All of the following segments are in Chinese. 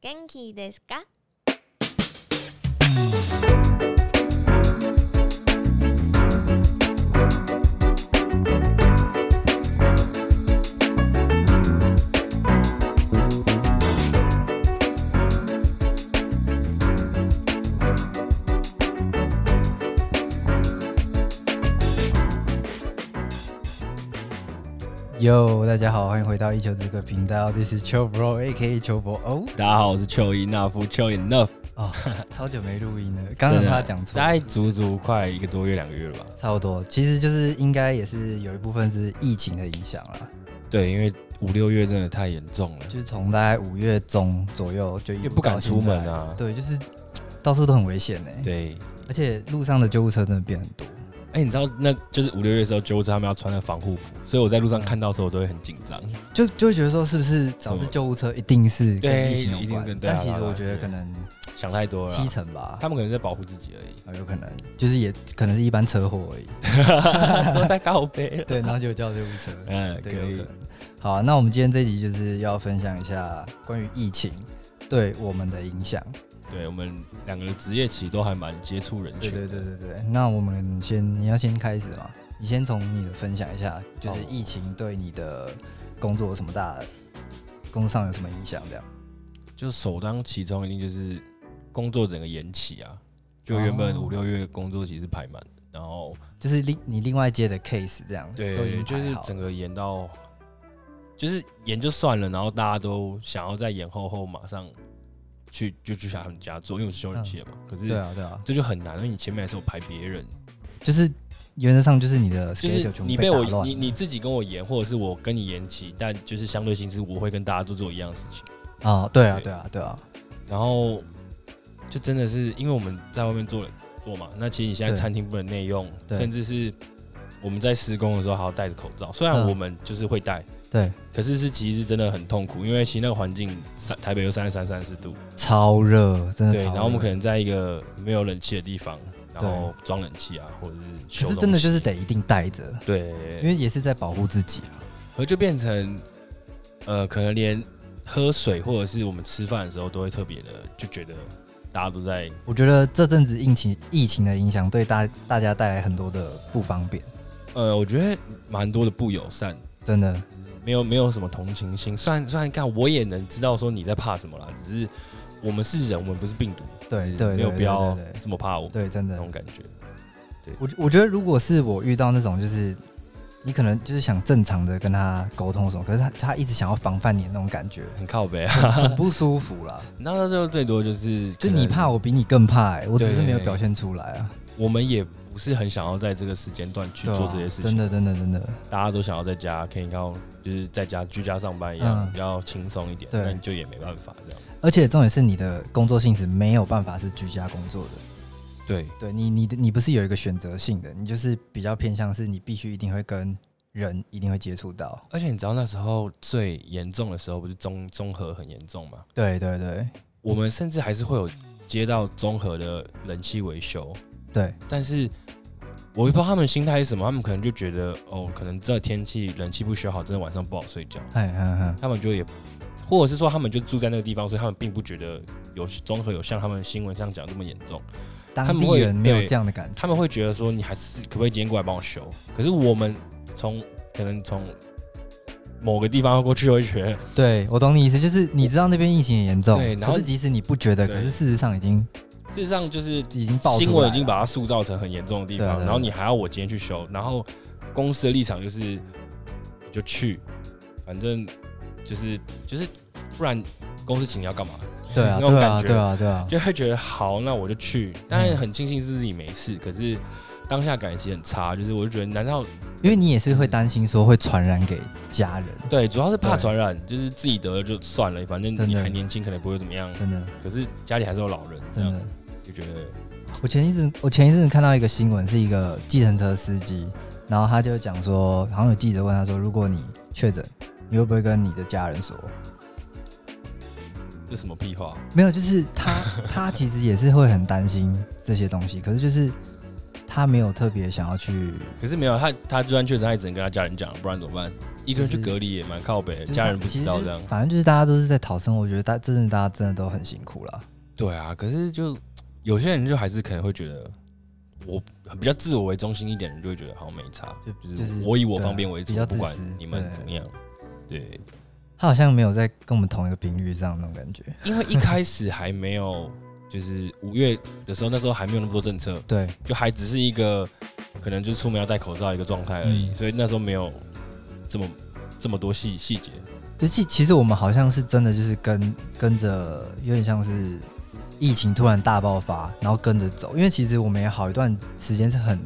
元気ですか？哟，大家好，欢迎回到一球之隔频道，This is 秋 bro，A.K.A. 秋博哦。大家好，我是邱伊纳夫，邱 enough 哦，超久没录音了，刚刚他讲错，大概足足快一个多月、两个月了吧，差不多。其实就是应该也是有一部分是疫情的影响了。对，因为五六月真的太严重了，就是从大概五月中左右就也不敢出门啊。对，就是 到处都很危险呢。对，而且路上的救护车真的变很多。哎、欸，你知道那就是五六月的时候，救护车他们要穿的防护服，所以我在路上看到的时候，我都会很紧张，就就会觉得说，是不是导致救护车一定是跟疫情有关？一定跟，但其实我觉得可能想太多了，七成吧。他们可能在保护自己而已，啊，有可能就是也可能是一般车祸而已，说在告别，对，然后就叫救护车，嗯，对，有可能。好啊，那我们今天这集就是要分享一下关于疫情对我们的影响。对，我们两个的职业其实都还蛮接触人群。对对对对对。那我们先，你要先开始嘛？你先从你的分享一下，就是疫情对你的工作有什么大，工作上有什么影响？这样。就首当其冲一定就是工作整个延期啊，就原本五六月工作其实排满，然后就是另你另外接的 case 这样。对，对，就是整个延到，就是延就算了，然后大家都想要再延后后马上。去就去他们家做，因为我是修冷气的嘛。嗯、可是对啊对啊，这就很难，因为你前面还是有排别人，就是原则上就是你的就是你被我你你自己跟我延，或者是我跟你延期，但就是相对性是我会跟大家做做一样的事情啊。对啊对啊对啊，然后就真的是因为我们在外面做做嘛，那其实你现在餐厅不能内用，甚至是我们在施工的时候还要戴着口罩，虽然我们就是会戴。嗯对，可是是其实真的很痛苦，因为其实那个环境，三台北有三十三、三十四度，超热，真的超热。对，然后我们可能在一个没有冷气的地方，然后装冷气啊，或者是，可是真的就是得一定带着，对，因为也是在保护自己啊。而就变成，呃，可能连喝水或者是我们吃饭的时候，都会特别的就觉得大家都在。我觉得这阵子疫情疫情的影响，对大大家带来很多的不方便。呃，我觉得蛮多的不友善，真的。没有没有什么同情心，虽然虽然看我也能知道说你在怕什么啦，只是我们是人，我们不是病毒，对对，没有必要这么怕我，对，真的那种感觉。对，我我觉得如果是我遇到那种，就是你可能就是想正常的跟他沟通什么，可是他他一直想要防范你的那种感觉，很靠北啊，很不舒服啦。那他就最多就是，就你怕我比你更怕，欸，我只是没有表现出来啊。我们也不是很想要在这个时间段去做这些事情，真的真的真的，大家都想要在家可以靠。就是在家居家上班一样，嗯、比较轻松一点，对，但就也没办法这样。而且重点是你的工作性质没有办法是居家工作的，对，对你你的你不是有一个选择性的，你就是比较偏向是你必须一定会跟人一定会接触到。而且你知道那时候最严重的时候不是综综合很严重吗？对对对，我们甚至还是会有接到综合的冷气维修，对，但是。我也不知道他们心态是什么，他们可能就觉得哦，可能这天气冷气不修好，真的晚上不好睡觉。哎，他们就也，或者是说他们就住在那个地方，所以他们并不觉得有综合有像他们新闻上讲这么严重。当地人没有这样的感觉，他们会觉得说你还是可不可以今天过来帮我修？可是我们从可能从某个地方过去会觉得，对，我懂你意思，就是你知道那边疫情也严重，对，然后即使你不觉得，可是事实上已经。事实上就是已经爆新闻已经把它塑造成很严重的地方，然后你还要我今天去修，然后公司的立场就是就去，反正就是就是不然公司请你要干嘛？对啊，那种感觉，对啊，对啊，就会觉得好，那我就去。但是很庆幸是自己没事，可是当下感情很差，就是我就觉得难道因为你也是会担心说会传染给家人？对，主要是怕传染，就是自己得了就算了，反正你还年轻，可能不会怎么样。真的，可是家里还是有老人，真的。就觉得，我前一阵我前一阵子看到一个新闻，是一个计程车司机，然后他就讲说，好像有记者问他说，如果你确诊，你会不会跟你的家人说？这什么屁话？没有，就是他他其实也是会很担心这些东西，可是就是他没有特别想要去，可是没有他他就算确诊，他也只能跟他家人讲，不然怎么办？一个人去隔离也蛮靠北，家人不知道这样。反正就是大家都是在讨生活，我觉得大真的大家真的都很辛苦了。对啊，可是就有些人就还是可能会觉得，我比较自我为中心一点的人就会觉得好像没差，就就是我以我方便为主，不管你们怎么样。对，他好像没有在跟我们同一个频率上那种感觉，因为一开始还没有，就是五月的时候，那时候还没有那么多政策，对，就还只是一个可能就是出门要戴口罩一个状态而已，所以那时候没有这么这么多细细节。对，其其实我们好像是真的就是跟跟着，有点像是疫情突然大爆发，然后跟着走，因为其实我们也好一段时间是很。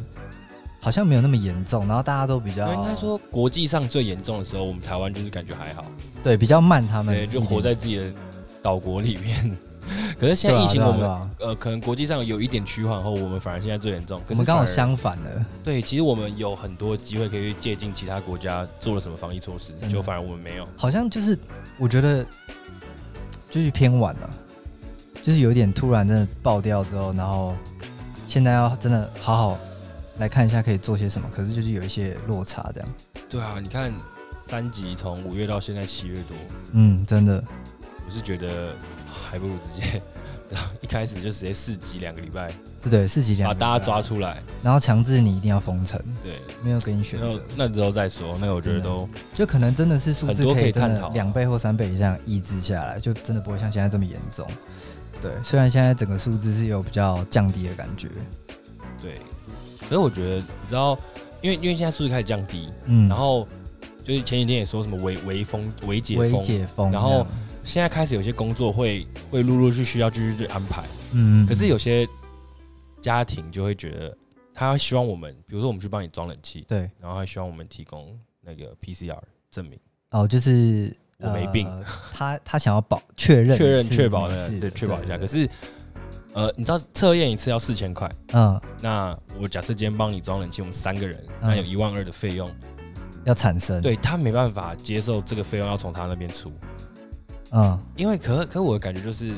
好像没有那么严重，然后大家都比较。应该说国际上最严重的时候，我们台湾就是感觉还好。对，比较慢，他们对，就活在自己的岛国里面。可是现在疫情，我们、啊啊啊、呃，可能国际上有一点趋缓后，我们反而现在最严重。我们刚好相反了。对，其实我们有很多机会可以借鉴其他国家做了什么防疫措施，就反而我们没有。好像就是我觉得就是偏晚了，就是有点突然真的爆掉之后，然后现在要真的好好。来看一下可以做些什么，可是就是有一些落差这样。对啊，你看三级从五月到现在七月多，嗯，真的，我是觉得还不如直接，一开始就直接四级两个礼拜，是对，四级两个礼拜，把大家抓出来，然后强制你一定要封城，对，没有给你选择，那之后再说。那个我觉得都就可能真的是数字可以探讨两倍或三倍以上抑制下来，就真的不会像现在这么严重。对，虽然现在整个数字是有比较降低的感觉，对。可是我觉得，你知道，因为因为现在数字开始降低，嗯，然后就是前几天也说什么微微封、微解封、微解封，然后现在开始有些工作会会陆陆续续要继续去安排，嗯，可是有些家庭就会觉得，他希望我们，比如说我们去帮你装冷气，对，然后他希望我们提供那个 PCR 证明，哦，就是我没病，呃、他他想要保确认确认确保的，对，确保一下，可是。呃，你知道测验一次要四千块，嗯，那我假设今天帮你装冷气，我们三个人，那有一万二的费用。要产生，对，他没办法接受这个费用要从他那边出，嗯，因为可可我的感觉就是，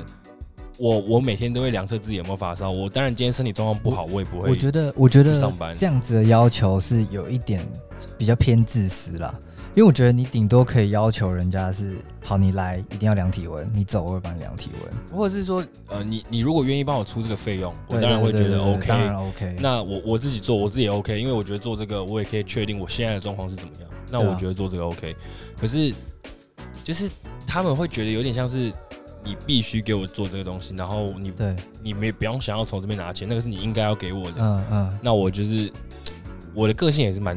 我我每天都会量测自己有没有发烧，我当然今天身体状况不好，我也不会，我觉得我觉得上班。这样子的要求是有一点比较偏自私啦。因为我觉得你顶多可以要求人家是好，你来一定要量体温，你走我会帮你量体温，或者是说，呃，你你如果愿意帮我出这个费用，我当然会觉得 OK，当然 OK。那我我自己做，我自己也 OK，因为我觉得做这个我也可以确定我现在的状况是怎么样。那我觉得做这个 OK，可是就是他们会觉得有点像是你必须给我做这个东西，然后你对你没不用想要从这边拿钱，那个是你应该要给我的。嗯嗯。那我就是我的个性也是蛮。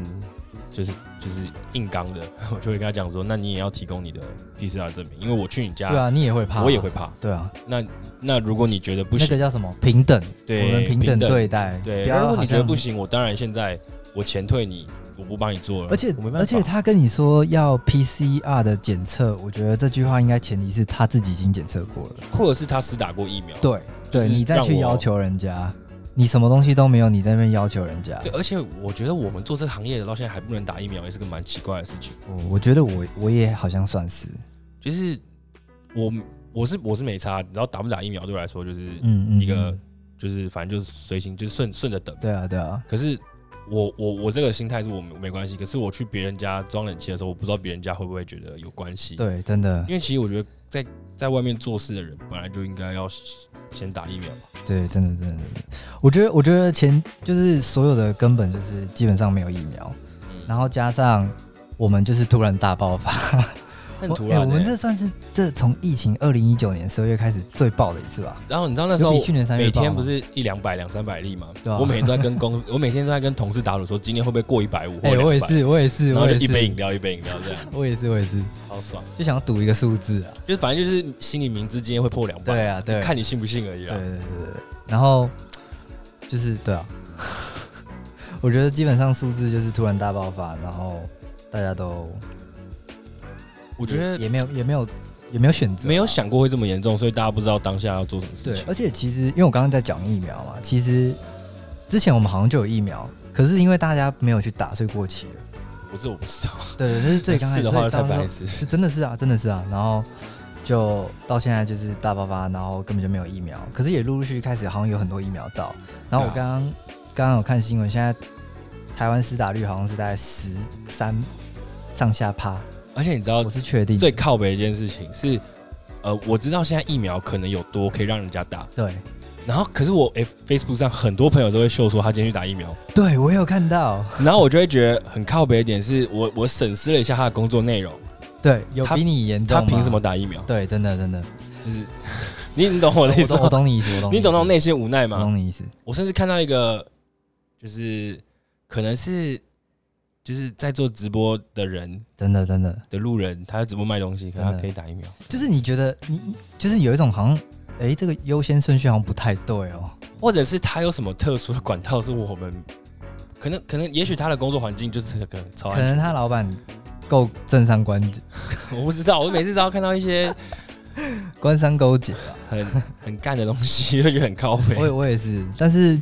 就是就是硬刚的，我就会跟他讲说，那你也要提供你的 PCR 证明，因为我去你家，对啊，你也会怕，我也会怕，对啊。那那如果你觉得不行，那个叫什么平等？对，我们平等对待。对，如果你觉得不行，我当然现在我钱退你，我不帮你做了。而且而且他跟你说要 PCR 的检测，我觉得这句话应该前提是他自己已经检测过了，或者是他施打过疫苗。对对，你再去要求人家。你什么东西都没有，你在那边要求人家？对，而且我觉得我们做这个行业的到现在还不能打疫苗，也是个蛮奇怪的事情。我我觉得我我也好像算是，就是我我是我是没差，你知道打不打疫苗对我来说就是嗯一个嗯嗯就是反正就是随行就是顺顺着等。对啊对啊。可是我我我这个心态是我没关系，可是我去别人家装冷气的时候，我不知道别人家会不会觉得有关系。对，真的。因为其实我觉得在在外面做事的人本来就应该要先打疫苗嘛。对，真的，真的，真的，我觉得，我觉得前就是所有的根本就是基本上没有疫苗，嗯、然后加上我们就是突然大爆发。很突然、欸我，欸、我们这算是这从疫情二零一九年十二月开始最爆的一次吧。然后你知道那时候去年三月每天不是一两百两三百例嘛？对啊。我每天都在跟公司，我每天都在跟同事打赌说今天会不会过一百五？哎，我也是，我也是。然后就一杯饮料，一杯饮料这样。我也是，我也是，好爽，就想赌一个数字啊，就反正就是心里明知今天会破两百。对啊，对，看你信不信而已啦。对对对对。然后就是对啊，我觉得基本上数字就是突然大爆发，然后大家都。我觉得也没有，也没有，也没有选择，没有想过会这么严重，所以大家不知道当下要做什么事情。对，而且其实因为我刚刚在讲疫苗嘛，其实之前我们好像就有疫苗，可是因为大家没有去打，所以过期了。我这我不知道。对对，就是最刚开始 的话太白痴，是真的是啊，真的是啊。然后就到现在就是大爆发，然后根本就没有疫苗，可是也陆陆续续开始好像有很多疫苗到。然后我刚刚刚刚有看新闻，现在台湾施打率好像是大概十三。上下趴。而且你知道，我是确定最靠北一件事情是，呃，我知道现在疫苗可能有多可以让人家打，对。然后可是我 F Facebook 上很多朋友都会秀说他今天去打疫苗，对我有看到。然后我就会觉得很靠北一点是我我审视了一下他的工作内容，对，有比你严重，他凭什么打疫苗？对，真的真的就是你你懂我的意思，我懂你意思，我懂你懂那种内心无奈吗？我懂你意思。我甚至看到一个，就是可能是。就是在做直播的人，真的真的的路人，他在直播卖东西，可能他可以打疫苗。就是你觉得你就是有一种好像，哎、欸，这个优先顺序好像不太对哦，或者是他有什么特殊的管道，是我们可能可能也许他的工作环境就是这个超，可能他老板够政商关系，我不知道。我每次只要看到一些官商勾结、很很干的东西，就觉得很靠北。我我也是，但是。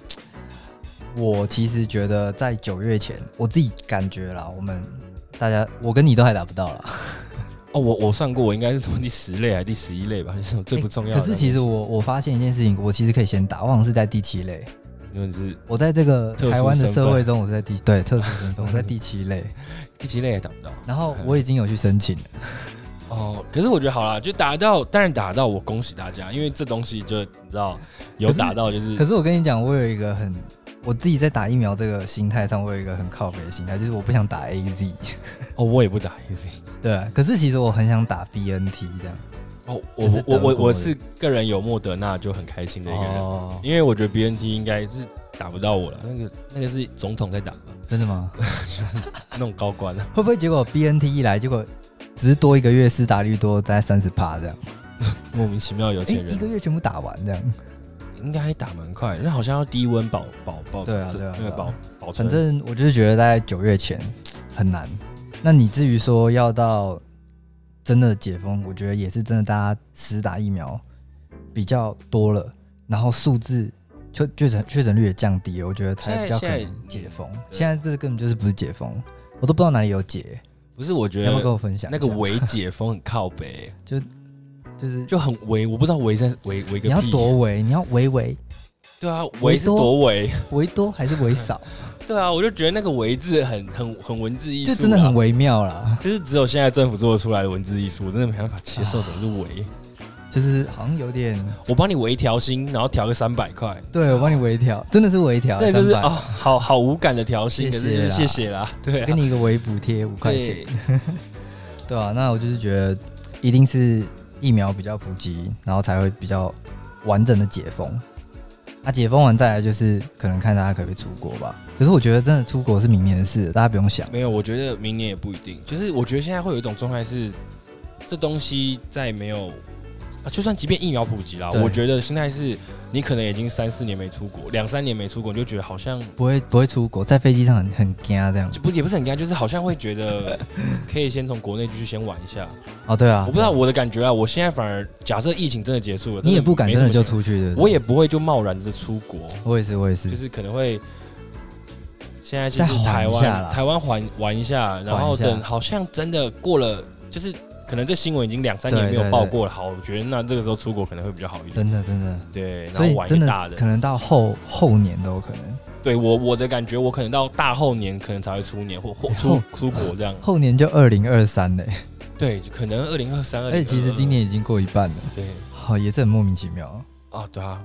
我其实觉得在九月前，我自己感觉啦，我们大家，我跟你都还打不到啦。哦，我我算过，我应该是从第十类还是第十一类吧，就是最不重要的、欸。可是其实我我发现一件事情，我其实可以先打，我好像是在第七类。因为是，我在这个台湾的社会中，我是在第对特殊身份，我在 第七类，第七类也打不到。然后我已经有去申请了。哦，可是我觉得好啦，就打到，当然打到，我恭喜大家，因为这东西就你知道有打到就是。可是，可是我跟你讲，我有一个很。我自己在打疫苗这个心态上，我有一个很靠北的心态，就是我不想打 AZ。哦，我也不打 AZ。对啊，可是其实我很想打 BNT 这样。哦，我我我我是个人有莫德纳就很开心的一个人，哦、因为我觉得 BNT 应该是打不到我了。那个那个是总统在打，真的吗？就 是那种高官。会不会结果 BNT 一来，结果只是多一个月施打率多大概三十趴这样？莫名其妙有钱人、欸、一个月全部打完这样。应该还打蛮快，那好像要低温保保保对啊对啊，因为保保存。反正我就是觉得在九月前很难。那你至于说要到真的解封，我觉得也是真的，大家实打疫苗比较多了，然后数字确确诊确诊率也降低了，我觉得才比较可能解封。现在这根本就是不是解封，我都不知道哪里有解。不是，我觉得要不要跟我分享 那个伪解封很靠北，就。就是就很围，我不知道围在围围个屁。你要多围，你要围围。对啊，围是多围，围 多还是围少？对啊，我就觉得那个围字很很很文字艺术，就真的很微妙啦。就是只有现在政府做出来的文字艺术，我真的没办法接受什么是围。就是好像有点，我帮你围一条心，然后调个三百块。对，我帮你围一条，真的是围一条，这就是哦，好好无感的调心，可是谢谢啦。对，给你一个围补贴五块钱。对啊，那我就是觉得一定是。疫苗比较普及，然后才会比较完整的解封。那解封完再来就是可能看大家可不可以出国吧。可是我觉得真的出国是明年的事，大家不用想。没有，我觉得明年也不一定。就是我觉得现在会有一种状态是，这东西在没有。就算即便疫苗普及了，我觉得现在是，你可能已经三四年没出国，两三年没出国，你就觉得好像不会不会出国，在飞机上很很惊这样，就不也不是很惊，就是好像会觉得可以先从国内继续先玩一下。哦，对啊，我不知道我的感觉啊，我现在反而假设疫情真的结束了，你也不敢真的就出去的，我也不会就贸然的出国。我也是，我也是，就是可能会现在就是台湾台湾玩玩一下，然后等好像真的过了，就是。可能这新闻已经两三年没有报过了，好，我觉得那这个时候出国可能会比较好一点。真的，真的，对，然后玩大的，可能到后后年都有可能。对我我的感觉，我可能到大后年可能才会出年或或出出国这样。后年就二零二三嘞。对，可能二零二三。而且其实今年已经过一半了。对，好，也是很莫名其妙啊。对啊，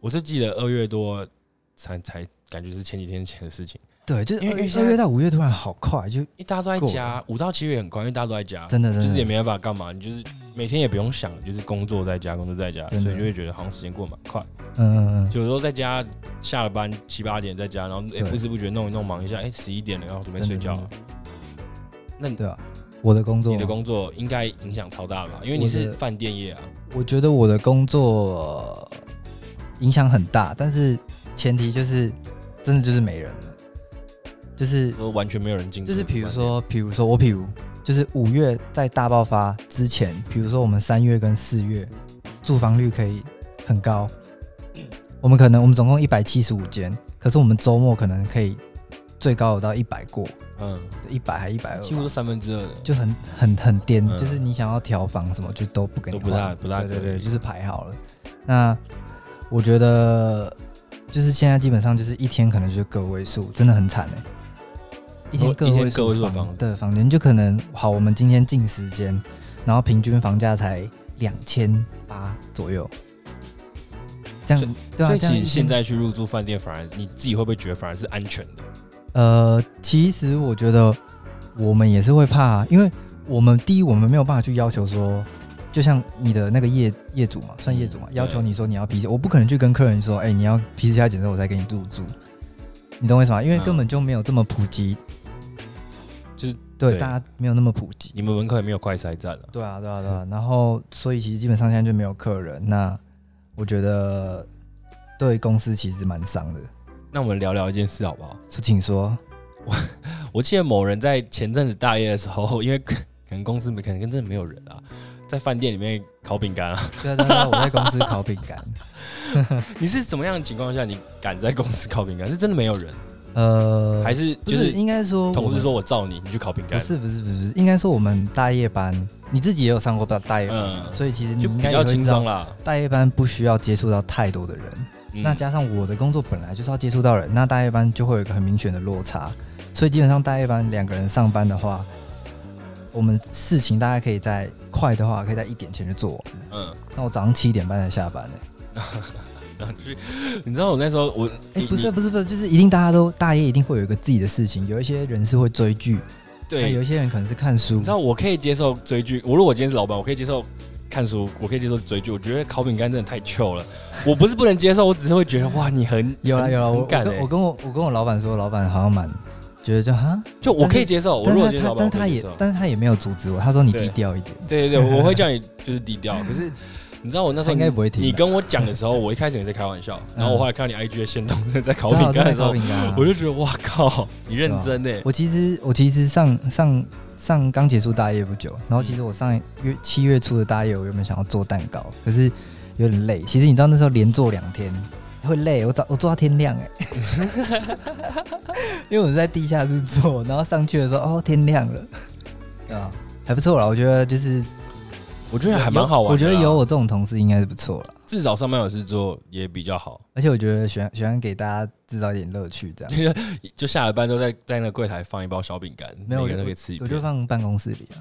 我是记得二月多才才感觉是前几天前的事情。对，就是因为二月到五月突然好快，就一大家都在家，五到七月很快，因为大家都在家，真的，真的就是也没办法干嘛，你就是每天也不用想，就是工作在家，工作在家，所以就会觉得好像时间过得蛮快。嗯嗯嗯，有时候在家下了班七八点在家，然后哎不知不觉弄一弄忙一下，哎十一点了，然后准备睡觉了。那对啊，我的工作，你的工作应该影响超大吧？因为你是饭店业啊。我觉得我的工作影响很大，但是前提就是真的就是没人了。就是完全没有人进，就是比如说，比如说我，比如就是五月在大爆发之前，比如说我们三月跟四月住房率可以很高，我们可能我们总共一百七十五间，可是我们周末可能可以最高有到一百过，嗯，一百还一百二，几乎是三分之二的，就很很很颠，嗯、就是你想要调房什么就都不给你，都不大不大，对对对，就是排好了。那我觉得就是现在基本上就是一天可能就是个位数，真的很惨哎、欸。一天个位数房的房间，就可能好，我们今天进十间，然后平均房价才两千八左右。这样对啊，所以其实现在去入住饭店，反而你自己会不会觉得反而是安全的？呃，其实我觉得我们也是会怕，因为我们第一，我们没有办法去要求说，就像你的那个业业主嘛，算业主嘛，要求你说你要 PCR，我不可能去跟客人说，哎，你要 PCR 检测我才给你入住，你懂我意思吗？因为根本就没有这么普及，就是对大家没有那么普及，你们门口也没有快筛站了，对啊，对啊，对啊，然后所以其实基本上现在就没有客人，那我觉得对公司其实蛮伤的。那我们聊聊一件事好不好？请说。我 我记得某人在前阵子大夜的时候，因为可能公司没可能跟真的没有人啊，在饭店里面烤饼干啊。对啊，对啊，我在公司烤饼干。你是怎么样的情况下你敢在公司烤饼干？是真的没有人？呃，还是就是应该说同事说我罩你，你去烤饼干？不是不是不是，应该说我们大夜班，你自己也有上过大大夜班，嗯，所以其实你应该比较轻松啦。大夜班不需要接触到太多的人。那加上我的工作本来就是要接触到人，那大夜班就会有一个很明显的落差，所以基本上大夜班两个人上班的话，我们事情大概可以在快的话可以在一点前就做完。嗯，那我早上七点半才下班呢。然 后去，你知道我那时候我哎、欸、不是不是不是，就是一定大家都大夜一定会有一个自己的事情，有一些人是会追剧，对，有一些人可能是看书。你知道我可以接受追剧，我如果今天是老板，我可以接受。看书，我可以接受追剧。我觉得烤饼干真的太糗了。我不是不能接受，我只是会觉得哇，你很有了有了。我跟我跟我我跟我老板说，老板好像蛮觉得就哈，就我可以接受。我如果接受，但他也但是他也没有阻止我。他说你低调一点。对对对，我会 叫你就是低调。可是你知道我那时候应该不会听。你跟我讲的时候，我一开始也在开玩笑，然后我后来看到你 IG 的限动，真的在烤饼干的时候，我就觉得哇靠，你认真呢。我其实我其实上上。上刚结束大业不久，然后其实我上月七月初的大业，我原本想要做蛋糕，可是有点累。其实你知道那时候连做两天会累，我早我做到天亮哎，因为我是在地下室做，然后上去的时候哦天亮了，啊还不错啦，我觉得就是我觉得还蛮好玩的，我觉得有我这种同事应该是不错了。至少上班有事做也比较好，而且我觉得喜欢喜欢给大家制造一点乐趣，这样。就下了班都在在那个柜台放一包小饼干，没有人可以吃一我，我就放办公室里啊，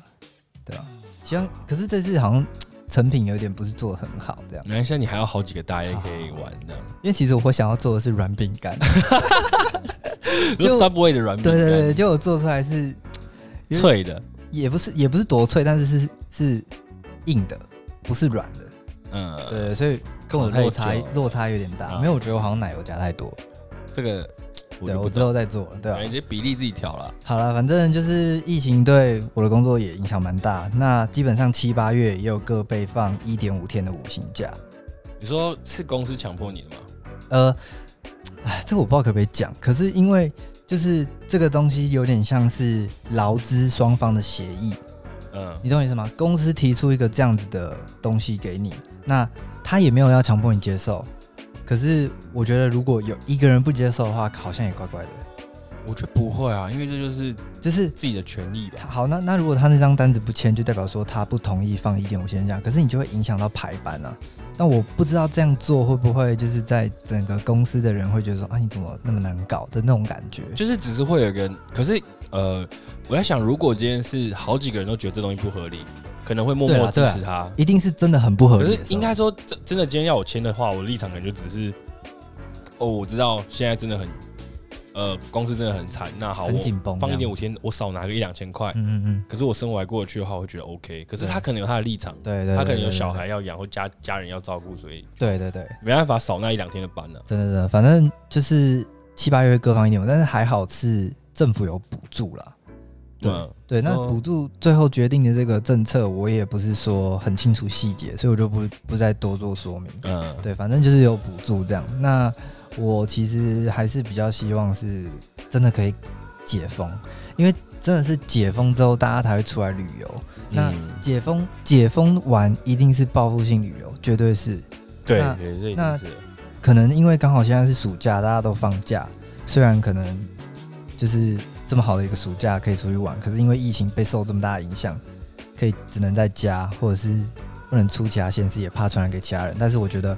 对吧？希望，可是这次好像 成品有点不是做的很好，这样。没关系，你还有好几个大夜可以玩的。因为其实我想要做的是软饼干，就 Subway 的软饼干，对对对，就我做出来是脆的，也不是也不是多脆，但是是是硬的，不是软的。嗯，对，所以跟我落差落差有点大，没有，我觉得我好像奶油加太多。这个，对我之后再做，对吧？你这比例自己调了。好了，反正就是疫情对我的工作也影响蛮大。那基本上七八月也有各被放一点五天的五薪假。你说是公司强迫你的吗？呃，哎，这个我不知道可不可以讲。可是因为就是这个东西有点像是劳资双方的协议。嗯，你懂我意思吗？公司提出一个这样子的东西给你。那他也没有要强迫你接受，可是我觉得如果有一个人不接受的话，好像也怪怪的。我觉得不会啊，因为这就是就是自己的权利吧。好，那那如果他那张单子不签，就代表说他不同意放一点五天假，可是你就会影响到排班啊。但我不知道这样做会不会就是在整个公司的人会觉得说啊，你怎么那么难搞的那种感觉？就是只是会有一个人，可是呃，我在想，如果今天是好几个人都觉得这东西不合理。可能会默默支持他，一定是真的很不合理。可是应该说，真真的今天要我签的话，我的立场可能就只是，哦，我知道现在真的很，呃，公司真的很惨。那好，很紧绷，放一点五天，我少拿个一两千块。嗯嗯嗯。可是我生活还过得去的话，我会觉得 OK。可是他可能有他的立场，对对，他可能有小孩要养或家家人要照顾，所以对对对，没办法少那一两天的班了。真的真的，反正就是七八月各放一点，但是还好是政府有补助啦。对、嗯、对，那补助最后决定的这个政策，我也不是说很清楚细节，所以我就不不再多做说明。嗯，对，反正就是有补助这样。那我其实还是比较希望是真的可以解封，因为真的是解封之后，大家才会出来旅游。嗯、那解封解封完一定是报复性旅游，绝对是。对那可能因为刚好现在是暑假，大家都放假，虽然可能就是。这么好的一个暑假可以出去玩，可是因为疫情被受这么大的影响，可以只能在家，或者是不能出其他县市，也怕传染给其他人。但是我觉得，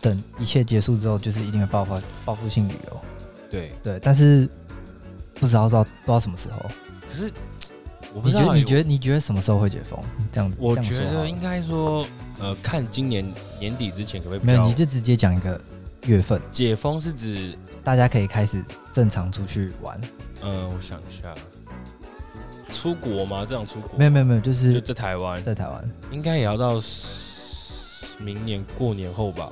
等一切结束之后，就是一定会爆发报复性旅游。对对，但是不知道到不知道什么时候。可是，我你觉得你觉得你觉得什么时候会解封？这样子，我觉得应该说，呃，看今年年底之前可不可以？没有，你就直接讲一个月份。解封是指大家可以开始正常出去玩。嗯，我想一下，出国吗？这样出国？没有没有没有，就是就在台湾，在台湾应该也要到明年过年后吧。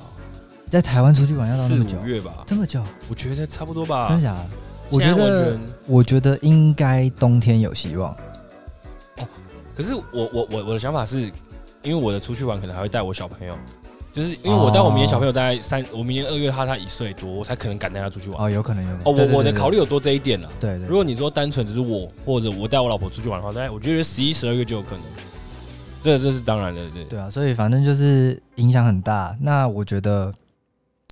在台湾出去玩要到那么久？四五月吧？这么久？我觉得差不多吧。真的假的？我觉得，我觉得应该冬天有希望。哦，可是我我我我的想法是，因为我的出去玩可能还会带我小朋友。就是因为我带我明年小朋友大概三，我明年二月他他一岁多，我才可能敢带他出去玩。哦，有可能有。哦，我我的考虑有多这一点了。对对。如果你说单纯只是我或者我带我老婆出去玩的话，大概我觉得十一十二月就有可能。这这是当然的，对。对啊，所以反正就是影响很大。那我觉得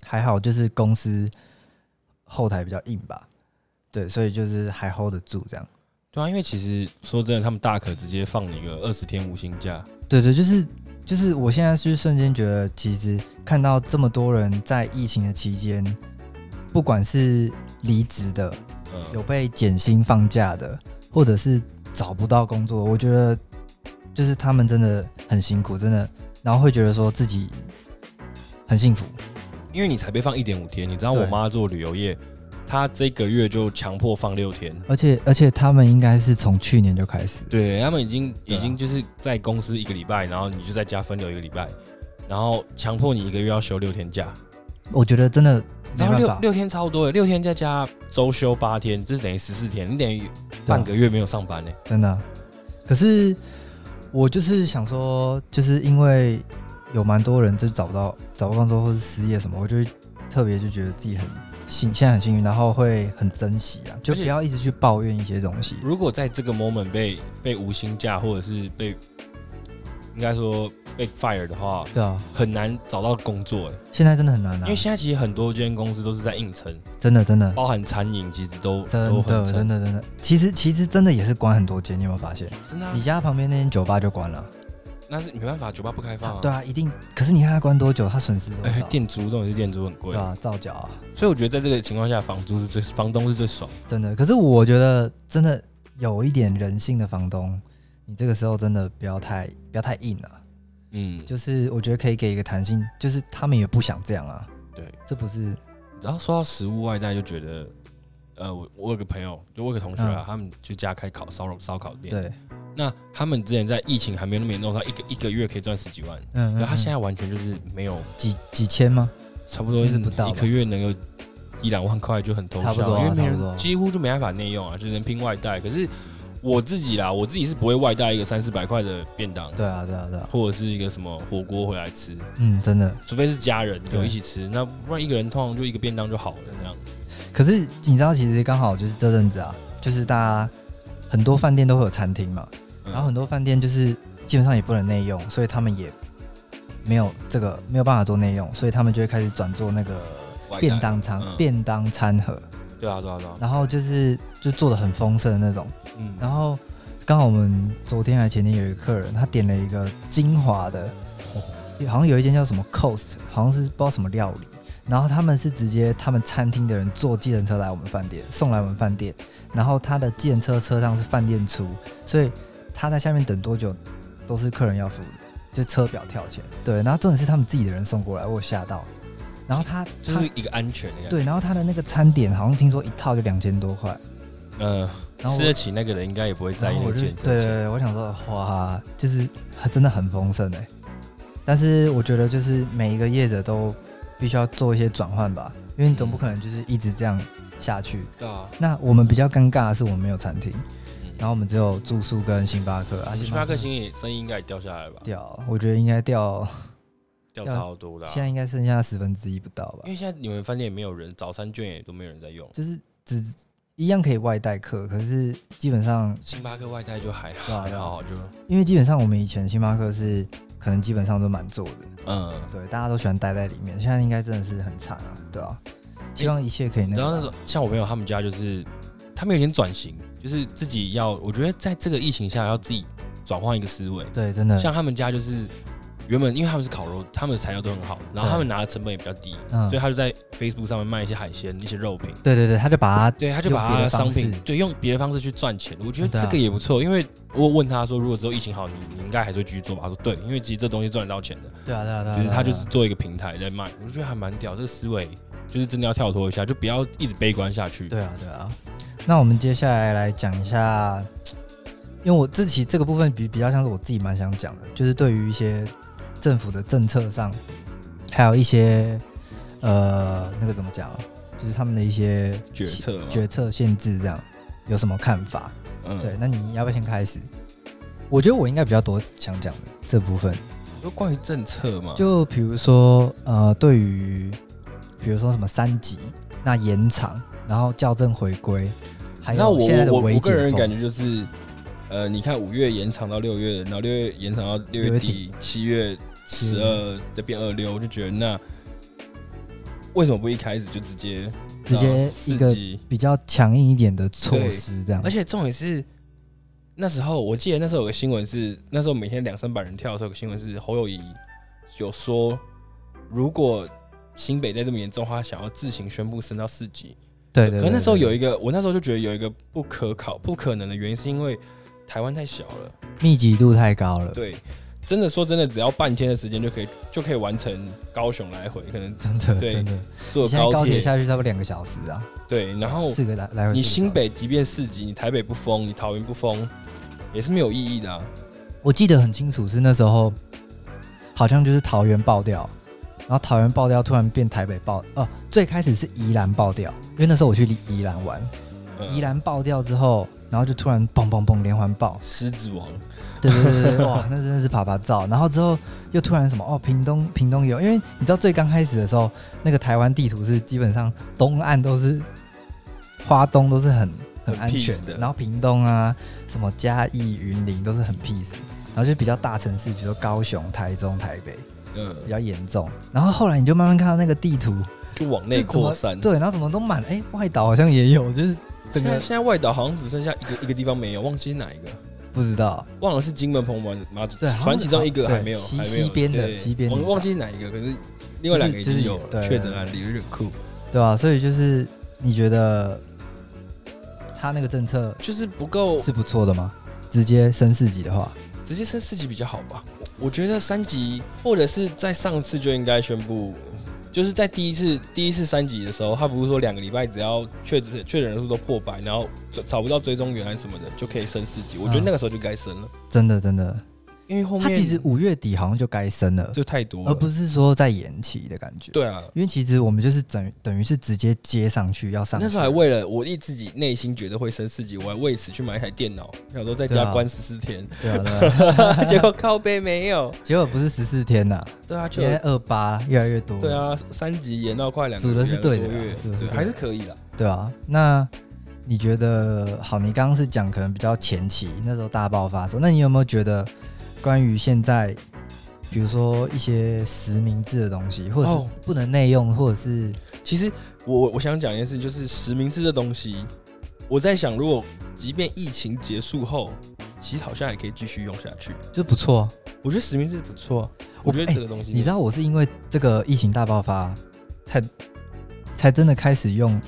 还好，就是公司后台比较硬吧。对，所以就是还 hold 得住这样。对啊，因为其实说真的，他们大可直接放你一个二十天无薪假。对对，就是。就是我现在是瞬间觉得，其实看到这么多人在疫情的期间，不管是离职的，有被减薪放假的，或者是找不到工作，我觉得就是他们真的很辛苦，真的，然后会觉得说自己很幸福，因为你才被放一点五天，你知道我妈做旅游业。他这个月就强迫放六天，而且而且他们应该是从去年就开始，对他们已经已经就是在公司一个礼拜，然后你就在家分流一个礼拜，然后强迫你一个月要休六天假。我觉得真的，然后六六天超多的，六天再加周休八天，这是等于十四天，你等于半个月没有上班呢，真的。可是我就是想说，就是因为有蛮多人就找不到找不到工作或是失业什么，我就特别就觉得自己很。幸现在很幸运，然后会很珍惜啊，就不要一直去抱怨一些东西。如果在这个 moment 被被无薪假，或者是被应该说被 fire 的话，对啊，很难找到工作哎。现在真的很难啊，因为现在其实很多间公司都是在硬撑，真的真的，包含餐饮其实都真的真的真的，其实其实真的也是关很多间，你有没有发现？真的，啊，你家旁边那间酒吧就关了。那是没办法，酒吧不开放啊。对啊，一定。可是你看他关多久，他损失多少？店租这种是店租很贵。对啊，造假啊。所以我觉得在这个情况下，房租是最，房东是最爽。真的。可是我觉得真的有一点人性的房东，你这个时候真的不要太不要太硬了。嗯。就是我觉得可以给一个弹性，就是他们也不想这样啊。对。这不是。然后说到食物外带，就觉得，呃，我我有个朋友，就我有个同学啊，嗯、他们就家开烤烧肉烧烤店。对。那他们之前在疫情还没那么严重，他一个一个月可以赚十几万。嗯，嗯，嗯，他现在完全就是没有几几千吗？差不多一个月能有一两万块就很偷笑，啊，因为没人几乎就没办法内用啊，就能拼外带。可是我自己啦，我自己是不会外带一个三四百块的便当。对啊，对啊，对啊，或者是一个什么火锅回来吃。嗯，真的，除非是家人有一起吃，那不然一个人通常就一个便当就好了这样。可是你知道，其实刚好就是这阵子啊，就是大家很多饭店都会有餐厅嘛。然后很多饭店就是基本上也不能内用，所以他们也没有这个没有办法做内用，所以他们就会开始转做那个便当餐、嗯、便当餐盒。对啊，对啊，对啊。然后就是就做的很丰盛的那种。嗯。然后刚好我们昨天还前天有一个客人，他点了一个精华的，好像有一间叫什么 Coast，好像是不知道什么料理。然后他们是直接他们餐厅的人坐计程车来我们饭店，送来我们饭店。然后他的计程车车上是饭店出，所以。他在下面等多久，都是客人要付的，就车表跳钱。对，然后重点是他们自己的人送过来，我有吓到。然后他就是一个安全的。对，然后他的那个餐点好像听说一套就两千多块。嗯、呃，吃得起那个人应该也不会在意那件。对对对，我想说，哇，就是真的很丰盛哎。但是我觉得就是每一个业者都必须要做一些转换吧，因为你总不可能就是一直这样下去。对啊。那我们比较尴尬的是我们没有餐厅。然后我们只有住宿跟星巴克，啊，星巴克生意生意应该也掉下来了吧？掉，我觉得应该掉，掉超多的。现在应该剩下十分之一不到吧？因为现在你们饭店也没有人，早餐券也都没有人在用，就是只一样可以外带客，可是基本上星巴克外带就还好，还好就因为基本上我们以前星巴克是可能基本上都蛮做的，嗯，对，大家都喜欢待在里面，现在应该真的是很惨啊，对啊，希望一切可以那个。然后那种像我朋友他们家就是。他们有点转型，就是自己要，我觉得在这个疫情下要自己转换一个思维。对，真的。像他们家就是原本因为他们是烤肉，他们的材料都很好，然后他们拿的成本也比较低，所以他就在 Facebook 上面卖一些海鲜、一些肉品。对对对，他就把它，对，他就把他的商品，对，用别的方式去赚钱。我觉得这个也不错，因为我问他说，如果之后疫情好，你你应该还是会继续做吧？他说对，因为其实这东西赚得到钱的。对啊对啊对啊，就是他就是做一个平台在卖，我觉得还蛮屌，这个思维就是真的要跳脱一下，就不要一直悲观下去。对啊对啊，那我们接下来来讲一下。因为我自己这个部分比比较像是我自己蛮想讲的，就是对于一些政府的政策上，还有一些呃那个怎么讲，就是他们的一些决策决策限制这样，有什么看法？嗯，对，那你要不要先开始？我觉得我应该比较多想讲的这部分，就关于政策嘛，就比如说呃，对于比如说什么三级那延长，然后校正回归，还有现在的我个人感觉就是。呃，你看五月延长到六月，然后六月延长到六月底，七月十二再变二六，我就觉得那为什么不一开始就直接直接一个比较强硬一点的措施这样？而且重点是那时候我记得那时候有个新闻是那时候每天两三百人跳的时候，有个新闻是侯友谊有说，如果新北再这么严重的话，想要自行宣布升到四级。对，对，可那时候有一个，我那时候就觉得有一个不可考、不可能的原因，是因为。台湾太小了，密集度太高了。对，真的说真的，只要半天的时间就可以就可以完成高雄来回，可能真的对 真的坐高铁下去差不多两个小时啊。对，然后四个来来回，你新北即便四级，你台北不封，你桃园不封，也是没有意义的啊。我记得很清楚，是那时候好像就是桃园爆掉，然后桃园爆掉，突然变台北爆哦。最开始是宜兰爆掉，因为那时候我去宜兰玩，嗯、宜兰爆掉之后。然后就突然嘣嘣嘣连环爆，狮子王，对对对对，哇，那真的是啪啪照。然后之后又突然什么哦，屏东屏东有，因为你知道最刚开始的时候，那个台湾地图是基本上东岸都是花东都是很很安全的，然后屏东啊什么嘉义云林都是很 peace，然后就比较大城市，比如说高雄、台中、台北，嗯，比较严重。然后后来你就慢慢看到那个地图就往内扩散，对，然后怎么都满，哎，外岛好像也有，就是。整个现在外岛好像只剩下一个一个地方没有，忘记是哪一个，不知道，忘了是金门、澎湖、马祖，对，反正其中一个还没有，西西边的西边，我忘记是哪一个，可是另外两个已经有了确诊案例，有点酷，对吧？所以就是你觉得他那个政策就是不够，是不错的吗？直接升四级的话，直接升四级比较好吧？我觉得三级或者是在上次就应该宣布。就是在第一次第一次三级的时候，他不是说两个礼拜只要确诊确诊人数都破百，然后找不到追踪源还是什么的，就可以升四级。我觉得那个时候就该升了，真的真的。因为后面他其实五月底好像就该升了，就太多，而不是说在延期的感觉。对啊，因为其实我们就是等于等于是直接接上去要上去。那时候还为了我一自己内心觉得会升四级，我还为此去买一台电脑，想说在家关十四天。对啊，结果靠背没有，结果不是十四天呐。对啊，现在二八越来越多。对啊，三级延到快两个组的是对的，对，还是可以的。对啊，那你觉得好？你刚刚是讲可能比较前期那时候大爆发的时候，那你有没有觉得？关于现在，比如说一些实名制的东西，或者是不能内用，或者是……其实我我想讲一件事，就是实名制的东西，我在想，如果即便疫情结束后，其实好像也可以继续用下去，这不错。我觉得实名制不错，我觉得这个东西，你知道，我是因为这个疫情大爆发，才才真的开始用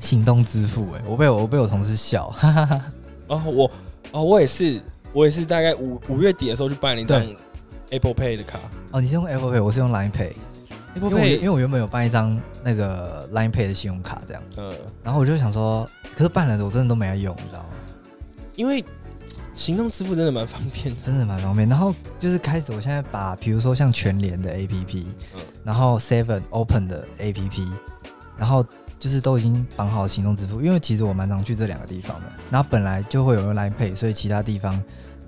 行动支付。哎，我被我被我同事笑，哈哈哈。哦，我哦，我也是。我也是大概五五月底的时候去办了一张 Apple Pay 的卡。哦，你是用 Apple Pay，我是用 Line Pay。Apple Pay，因为我原本有办一张那个 Line Pay 的信用卡，这样。嗯。然后我就想说，可是办了的我真的都没来用，你知道吗？因为行动支付真的蛮方便，真的蛮方便。然后就是开始，我现在把比如说像全联的 APP，嗯，然后 Seven Open 的 APP，然后。就是都已经绑好行动支付，因为其实我蛮常去这两个地方的。然后本来就会有用 Line Pay，所以其他地方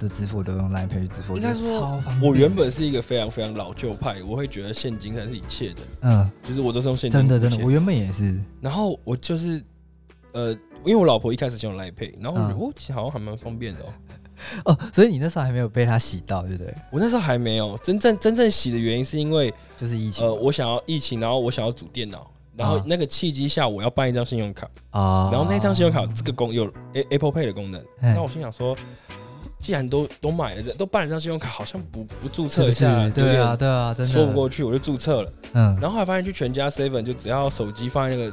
的支付都用 Line Pay 去支付。应该说超方便。我原本是一个非常非常老旧派，我会觉得现金才是一切的。嗯，就是我都是用现金。真的真的，我原本也是。然后我就是呃，因为我老婆一开始就用 Line Pay，然后我觉得哦，其实好像还蛮方便的哦。哦，所以你那时候还没有被他洗到，对不对？我那时候还没有真正真正洗的原因，是因为就是疫情。呃，我想要疫情，然后我想要组电脑。然后那个契机下，我要办一张信用卡啊，然后那张信用卡这个功有 Apple Pay 的功能，那我心想说，既然都都买了，都办了张信用卡，好像不不注册一下，对啊对啊，真的说不过去，我就注册了。嗯，然后后来发现去全家 seven 就只要手机放在那个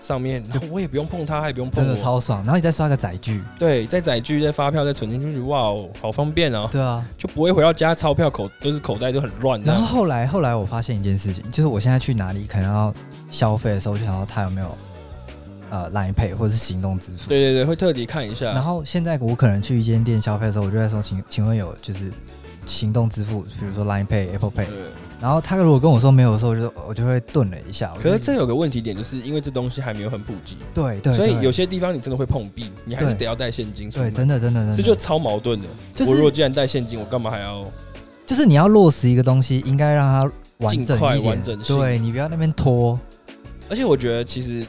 上面，然 后我也不用碰它，也不用碰，真的超爽。然后你再刷个载具，对，再载具，再发票，再存进去，哇哦，好方便哦。对啊，就不会回到家钞票口就是口袋就很乱。然后后来后来我发现一件事情，就是我现在去哪里可能要消费的时候，就想到他有没有。呃，Line Pay 或者是行动支付，对对对，会特地看一下。然后现在我可能去一间店消费的时候，我就在说，请请问有就是行动支付，比如说 Line Pay、Apple Pay。然后他如果跟我说没有的时候，我就我就会顿了一下。可是这有个问题点，就是因为这东西还没有很普及。对对。所以有些地方你真的会碰壁，你还是得要带现金。对，真的真的真的。这就超矛盾的。我如果既然带现金，我干嘛还要？就是你要落实一个东西，应该让它完整一点。完整性。对，你不要那边拖。而且我觉得其实。